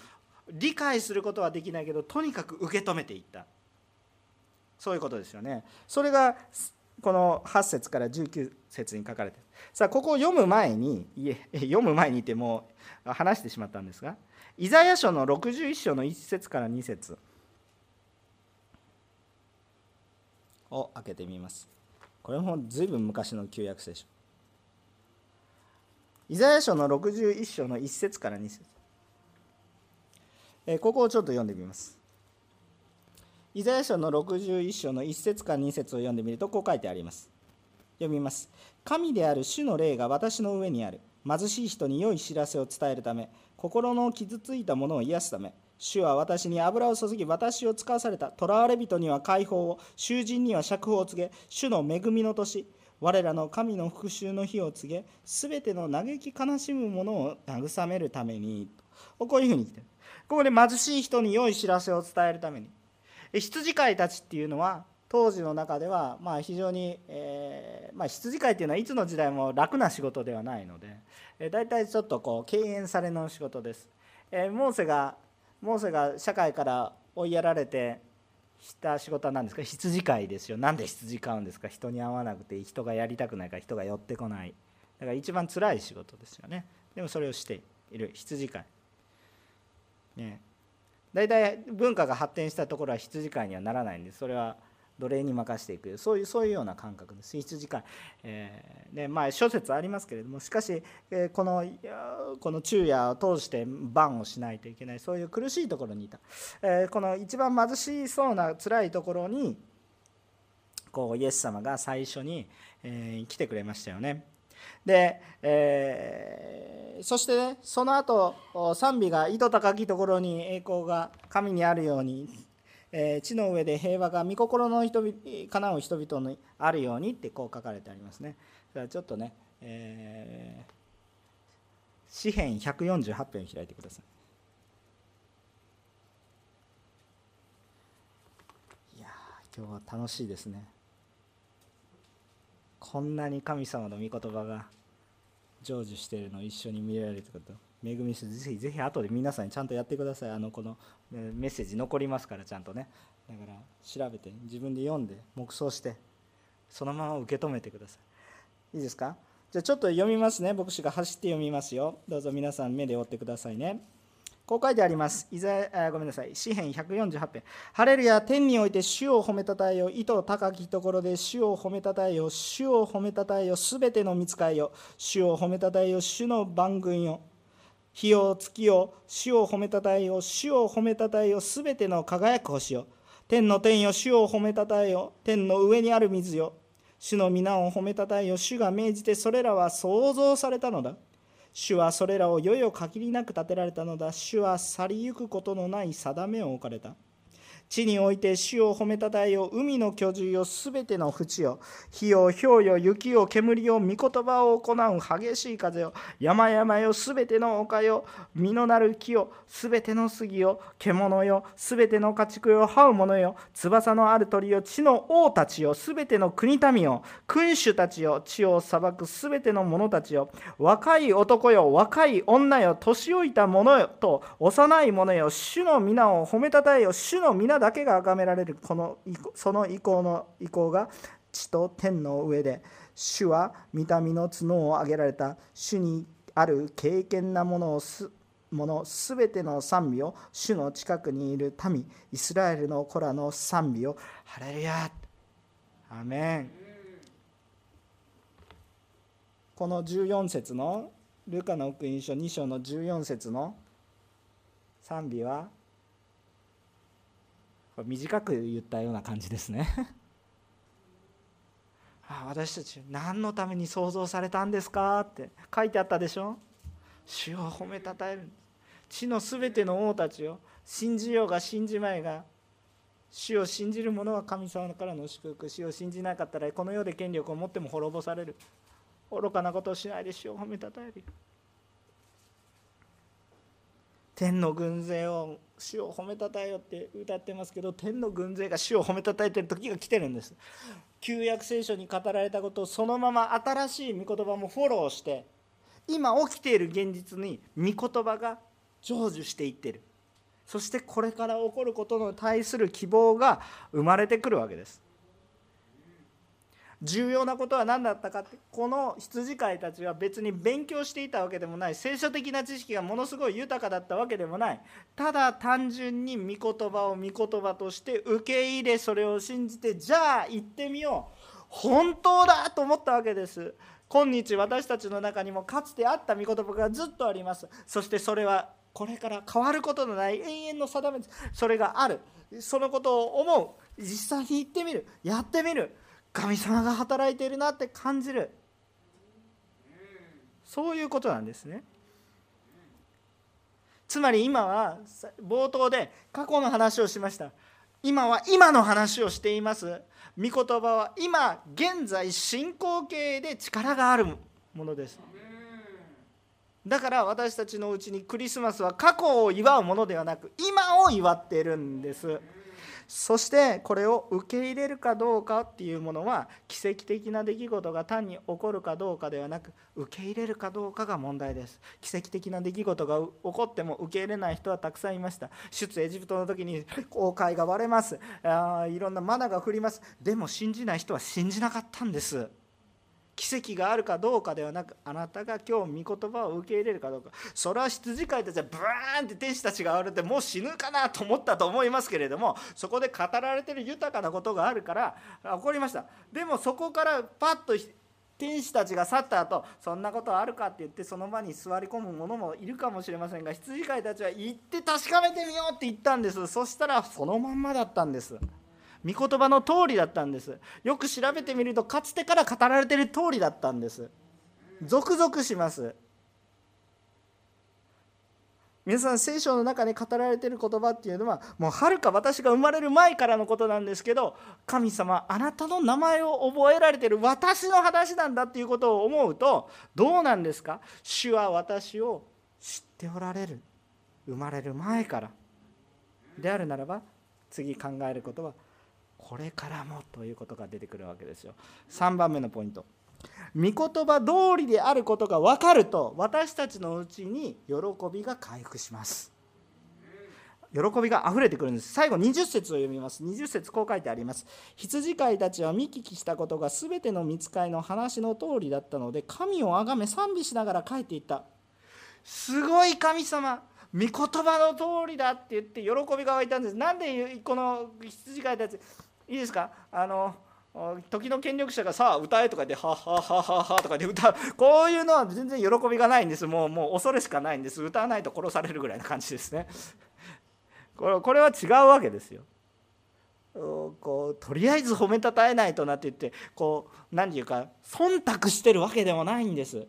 う理解することはできないけどとにかく受け止めていった。そういうことですよね。それがこの8節から19節に書かれてさあここを読む前にいえ読む前にいてもう話してしまったんですがイザヤ書の61章の1節から2節。を開けてみます。これも随分昔の旧約聖書。イザヤ書の61章の1節から2節。えここをちょっと読んでみます。イザヤ書の61章の1節から2節を読んでみるとこう書いてあります。読みます。神である主の霊が私の上にある。貧しい人に良い知らせを伝えるため心の傷ついたものを癒すため主は私に油を注ぎ私を使わされた囚われ人には解放を囚人には釈放を告げ主の恵みの年我らの神の復讐の日を告げ全ての嘆き悲しむ者を慰めるために。こういうふうに来てる。ここで貧しい人に良い知らせを伝えるために。羊飼いたちっていうのは当時の中ではまあ非常に、えー、まあ、羊飼いっていうのはいつの時代も楽な仕事ではないので、えー、大体ちょっとこう敬遠されの仕事です。えー、モーセがモーセが社会から追いやられてした仕事は何ですか？羊飼いですよ。なんで羊飼うんですか？人に会わなくて人がやりたくないから人が寄ってこない。だから一番辛い仕事ですよね。でもそれをしている。羊飼い。ね。大体文化が発展したところは羊飼いにはならないんです。それは奴隷に任せていく。そういうそういうような感覚です。羊飼い、えー、でまあ諸説ありますけれどもしかし、えー、このこの昼夜を通して番をしないといけない。そういう苦しいところにいた、えー、この一番貧しそうな辛いところにこうイエス様が最初に、え来てくれましたよね。で、えー、そして、ね、その後賛美が糸高きところに栄光が神にあるようにえー、地の上で平和が御心の人々かなう人々にあるようにってこう書かれてありますね。ちょっとね、えー、詩編148編開いてください。いや今日は楽しいですね。こんなに神様の御言葉が成就しているのを一緒に見られるってこと恵みしてぜひぜひ後で皆さんにちゃんとやってくださいあのこのメッセージ残りますからちゃんとねだから調べて自分で読んで黙想してそのまま受け止めてくださいいいですか？じゃあちょっと読みますね牧師が走って読みますよどうぞ皆さん目で追ってくださいねこう書いてあります。いざあごめんなさい。詩編148編。ハレルヤ、天において主を褒めたたえよ。意図高きところで主を褒めたたえよ。主を褒めたたえよ。すべての見つかいよ。主を褒めたたえよ。主の番組よ。日を月を主を褒めたたえよ主を褒めたたえよすべての輝く星よ天の天よ主を褒めたたえよ天の上にある水よ。主の皆を褒めたたえよ主が命じてそれらは創造されたのだ。主はそれらをよよ限りなく建てられたのだ。主は去りゆくことのない定めを置かれた。地において主を褒めたたえよ海の居住よすべての淵よ。火よ氷よ雪よ煙よ御言葉を行う激しい風よ。山々よすべての丘よ。実のなる木よすべての杉よ。獣よすべての家畜よ。這う者よ。翼のある鳥よ。地の王たちよ。すべての国民よ。君主たちよ。地を裁くすべての者たちよ。若い男よ。若い女よ。年老いた者よ。と幼い者よ。主の皆を褒めたたえよ。主の皆だけが崇められるこのその意向の意向が地と天の上で主は見た目の角を上げられた。主にある敬虔なものをすものすべての賛美を主の近くにいる民イスラエルの子らの賛美をハレルヤ!アメン!この14節のルカの福音書2章の14節の賛美は短く言ったような感じですね。あ私たち何のために創造されたんですかって書いてあったでしょ？主を褒めたたえる。地のすべての王たちを信じようが信じまいが主を信じる者は神様からの祝福。主を信じなかったらこの世で権力を持っても滅ぼされる。愚かなことをしないで主を褒めたたえる。天の軍勢を主を褒めたたえよって歌ってますけど天の軍勢が主を褒めたたえてる時が来てるんです。旧約聖書に語られたことをそのまま新しい御言葉もフォローして今起きている現実に御言葉が成就していってる。そしてこれから起こることに対する希望が生まれてくるわけです。重要なことは何だったかってこの羊飼いたちは別に勉強していたわけでもない聖書的な知識がものすごい豊かだったわけでもない。ただ単純に御言葉を御言葉として受け入れそれを信じてじゃあ行ってみよう。本当だと思ったわけです。今日私たちの中にもかつてあった御言葉がずっとあります。そしてそれはこれから変わることのない永遠の定めです。それがある。そのことを思う。実際に行ってみる。やってみる。神様が働いているなって感じる。そういうことなんですね。つまり今は冒頭で過去の話をしました。今は今の話をしています。御言葉は今現在進行形で力があるものです。だから私たちのうちにクリスマスは過去を祝うものではなく今を祝っているんです。そしてこれを受け入れるかどうかっていうものは奇跡的な出来事が単に起こるかどうかではなく受け入れるかどうかが問題です。奇跡的な出来事が起こっても受け入れない人はたくさんいました。出エジプトの時に航海が割れます。あいろんなマナが降ります。でも信じない人は信じなかったんです。奇跡があるかどうかではなくあなたが今日御言葉を受け入れるかどうか。それは羊飼いたちはブーンって天使たちが現れてもう死ぬかなと思ったと思いますけれどもそこで語られてる豊かなことがあるから起こりました。でもそこからパッと天使たちが去った後そんなことあるかって言ってその場に座り込む者もいるかもしれませんが羊飼いたちは行って確かめてみようって言ったんです。そしたらそのまんまだったんです。御言葉の通りだったんです。よく調べてみるとかつてから語られている通りだったんです。ゾクゾクします。皆さん聖書の中に語られている言葉っていうのはもうはるか私が生まれる前からのことなんですけど神様あなたの名前を覚えられてる私の話なんだっていうことを思うとどうなんですか？主は私を知っておられる。生まれる前から。であるならば次考えることはこれからもということが出てくるわけですよ。3番目のポイント。御言葉通りであることが分かると私たちのうちに喜びが回復します。喜びが溢れてくるんです。最後20節を読みます。20節こう書いてあります。羊飼いたちは見聞きしたことが全ての見つかいの話の通りだったので神をあがめ賛美しながら帰っていった。すごい神様御言葉の通りだって言って喜びが湧いたんです。なんでこの羊飼いたちいいですか？あの時の権力者がさあ歌えとか言ってはははははとかで歌う。こういうのは全然喜びがないんです。もうもう恐れしかないんです。歌わないと殺されるぐらいな感じですね。これこれは違うわけですよ。こうとりあえず褒めたたえないとなって言ってこう何て言うか忖度してるわけでもないんです。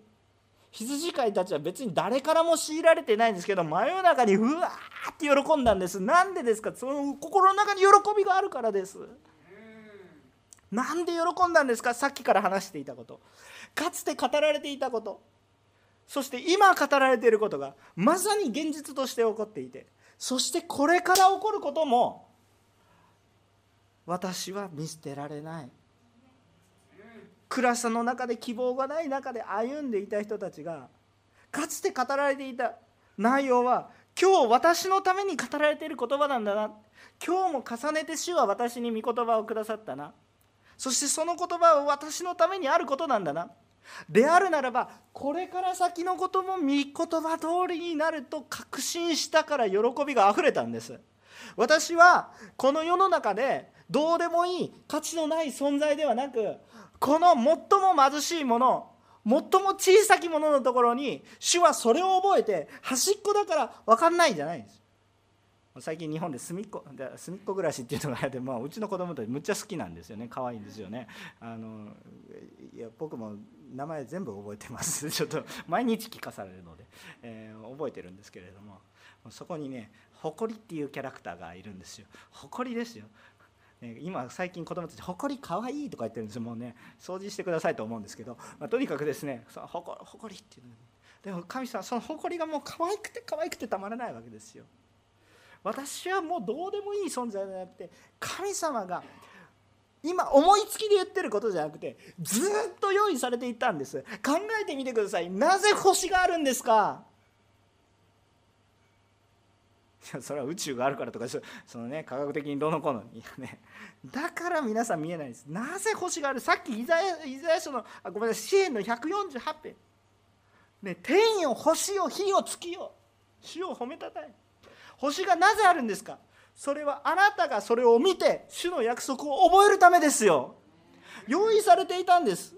羊飼いたちは別に誰からも強いられてないんですけど真夜中にうわーって喜んだんです。なんでですか？その心の中に喜びがあるからです。なんで喜んだんですか？さっきから話していたこと。かつて語られていたこと。そして今語られていることがまさに現実として起こっていて。そしてこれから起こることも私は見捨てられない。暗さの中で希望がない中で歩んでいた人たちがかつて語られていた内容は今日私のために語られている言葉なんだな。今日も重ねて主は私に御言葉をくださったな。そしてその言葉は私のためにあることなんだな。であるならばこれから先のことも御言葉通りになると確信したから喜びがあふれたんです。私はこの世の中でどうでもいい価値のない存在ではなくこの最も貧しいもの最も小さきもののところに主はそれを覚えて端っこだから分かんないんじゃないんです。最近日本で隅っこ隅っこ暮らしっていうのがあって、まあ、うちの子供たちむっちゃ好きなんですよね。可愛いんですよね。あのいや僕も名前全部覚えてます。ちょっと毎日聞かされるので、えー、覚えてるんですけれどもそこにね誇りっていうキャラクターがいるんですよ。誇りですよ、今最近子供たち「ほこりかわいい」とか言ってるんですよ。もうね掃除してくださいと思うんですけど、まあ、とにかくですねそのほこほこりっていうのでも神様そのほこりがもう可愛くて可愛くてたまらないわけですよ。私はもうどうでもいい存在じゃなくて神様が今思いつきで言ってることじゃなくてずっと用意されていたんです。考えてみてください。なぜ星があるんですか？それは宇宙があるからとかそのね科学的にどのこうのいやね。だから皆さん見えないです。なぜ星がある？さっきイザヤイザヤ書のあごめんなさい支援の148編。ね天よ星よ火よ月よ。主を褒めたたえ。星がなぜあるんですか？それはあなたがそれを見て主の約束を覚えるためですよ。用意されていたんです。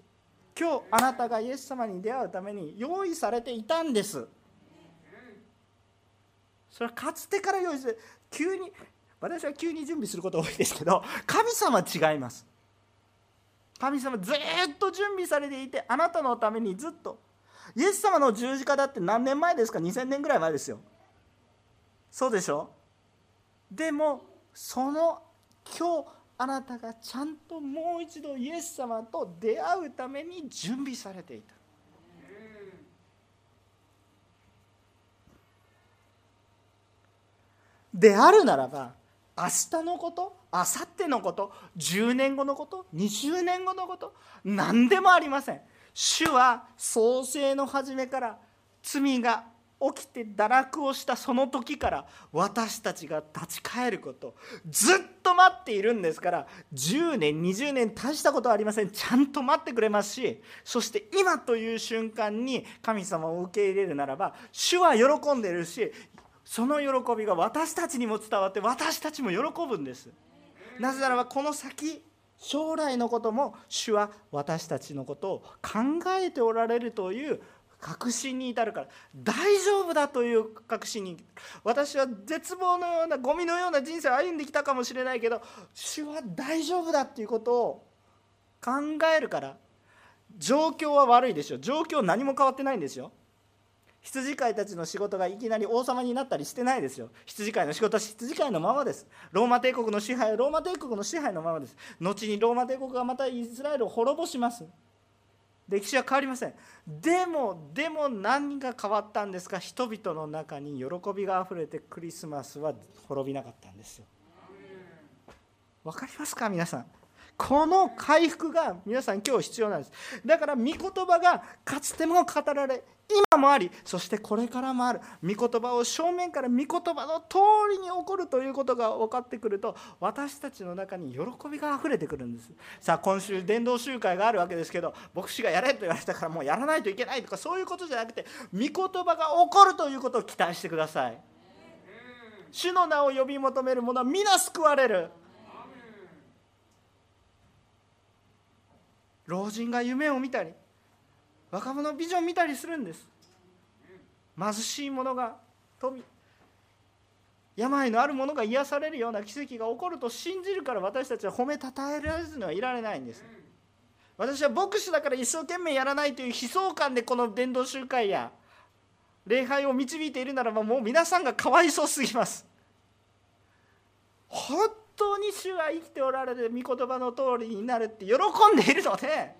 今日あなたがイエス様に出会うために用意されていたんです。それはかつてから用意する。急に私は急に準備すること多いですけど 神様は違います。神様ずっと準備されていてあなたのためにずっと。イエス様の十字架だって何年前ですか？2000年ぐらい前ですよ。そうでしょ？でもその今日あなたがちゃんともう一度イエス様と出会うために準備されていた。であるならば明日のこと明後日のこと10年後のこと20年後のこと何でもありません。主は創世の初めから罪が起きて堕落をしたその時から私たちが立ち返ること。ずっと待っているんですから10年20年大したことはありません。ちゃんと待ってくれますしそして今という瞬間に神様を受け入れるならば主は喜んでいるしその喜びが私たちにも伝わって私たちも喜ぶんです。なぜならばこの先将来のことも主は私たちのことを考えておられるという確信に至るから大丈夫だという確信に私は絶望のようなゴミのような人生を歩んできたかもしれないけど主は大丈夫だっていうことを考えるから状況は悪いでしょ状況何も変わってないんですよ。羊飼いたちの仕事がいきなり王様になったりしてないですよ。羊飼いの仕事は羊飼いのままです。ローマ帝国の支配はローマ帝国の支配のままです。後にローマ帝国がまたイスラエルを滅ぼします。歴史は変わりません。でもでも何が変わったんですか？人々の中に喜びがあふれてクリスマスは滅びなかったんですよ。分かりますか？皆さん。この回復が皆さん今日必要なんです。だから御言葉がかつても語られ今もありそしてこれからもある。御言葉を正面から御言葉の通りに起こるということが分かってくると私たちの中に喜びがあふれてくるんです。さあ今週伝道集会があるわけですけど牧師がやれと言われたからもうやらないといけないとかそういうことじゃなくて御言葉が起こるということを期待してください。主の名を呼び求める者は皆救われる。老人が夢を見たり若者ビジョン見たりするんです。貧しい者が富病のある者が癒されるような奇跡が起こると信じるから私たちは褒めたたえられずにはいられないんです。私は牧師だから一生懸命やらないという悲壮感でこの伝道集会や礼拝を導いているならばもう皆さんがかわいそうすぎます。本当に主は生きておられる御言葉の通りになるって喜んでいるので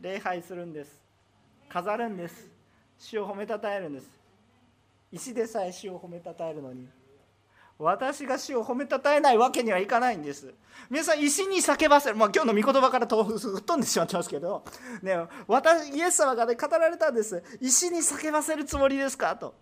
礼拝するんです。飾るんです。主を褒めたたえるんです。石でさえ主を褒めたたえるのに。私が主を褒めたたえないわけにはいかないんです。皆さん石に叫ばせる、まあ、今日の御言葉から吹っ飛んでしまってますけど、ね、私イエス様が、ね、語られたんです。石に叫ばせるつもりですか？と。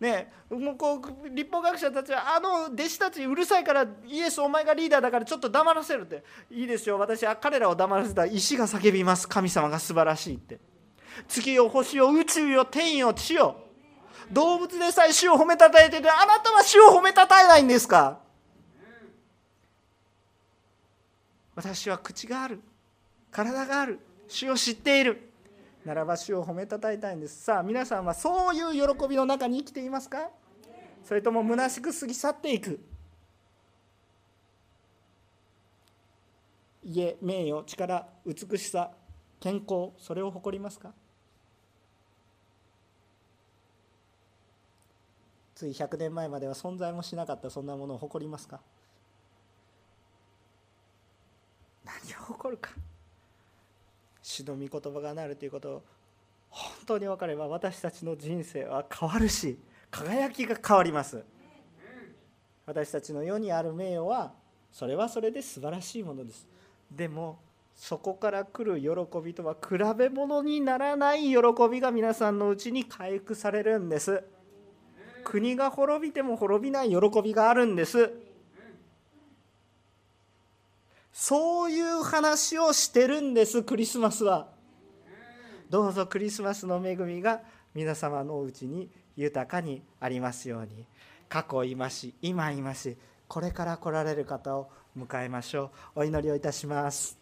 ねもうこう立法学者たちはあの弟子たちうるさいからイエスお前がリーダーだからちょっと黙らせるって。いいですよ私は彼らを黙らせた石が叫びます。神様が素晴らしいって。月よ星よ宇宙よ天よ地よ。動物でさえ主を褒めたたえててあなたは主を褒めたたえないんですか？私は口がある。体がある。主を知っている。ならば主を褒めたたえたいんです。さあ皆さんはそういう喜びの中に生きていますか？それとも虚しく過ぎ去っていく？家名誉力美しさ健康それを誇りますか？つい100年前までは存在もしなかったそんなものを誇りますか？何を誇るか。主の御言葉がなるということを本当に分かれば私たちの人生は変わるし輝きが変わります。私たちの世にある名誉はそれはそれで素晴らしいものです。でもそこから来る喜びとは比べ物にならない喜びが皆さんのうちに回復されるんです。国が滅びても滅びない喜びがあるんです。そういう話をしてるんですクリスマスは。どうぞクリスマスの恵みが皆様のうちに豊かにありますように。過去いまし今いましこれから来られる方を迎えましょう。お祈りをいたします。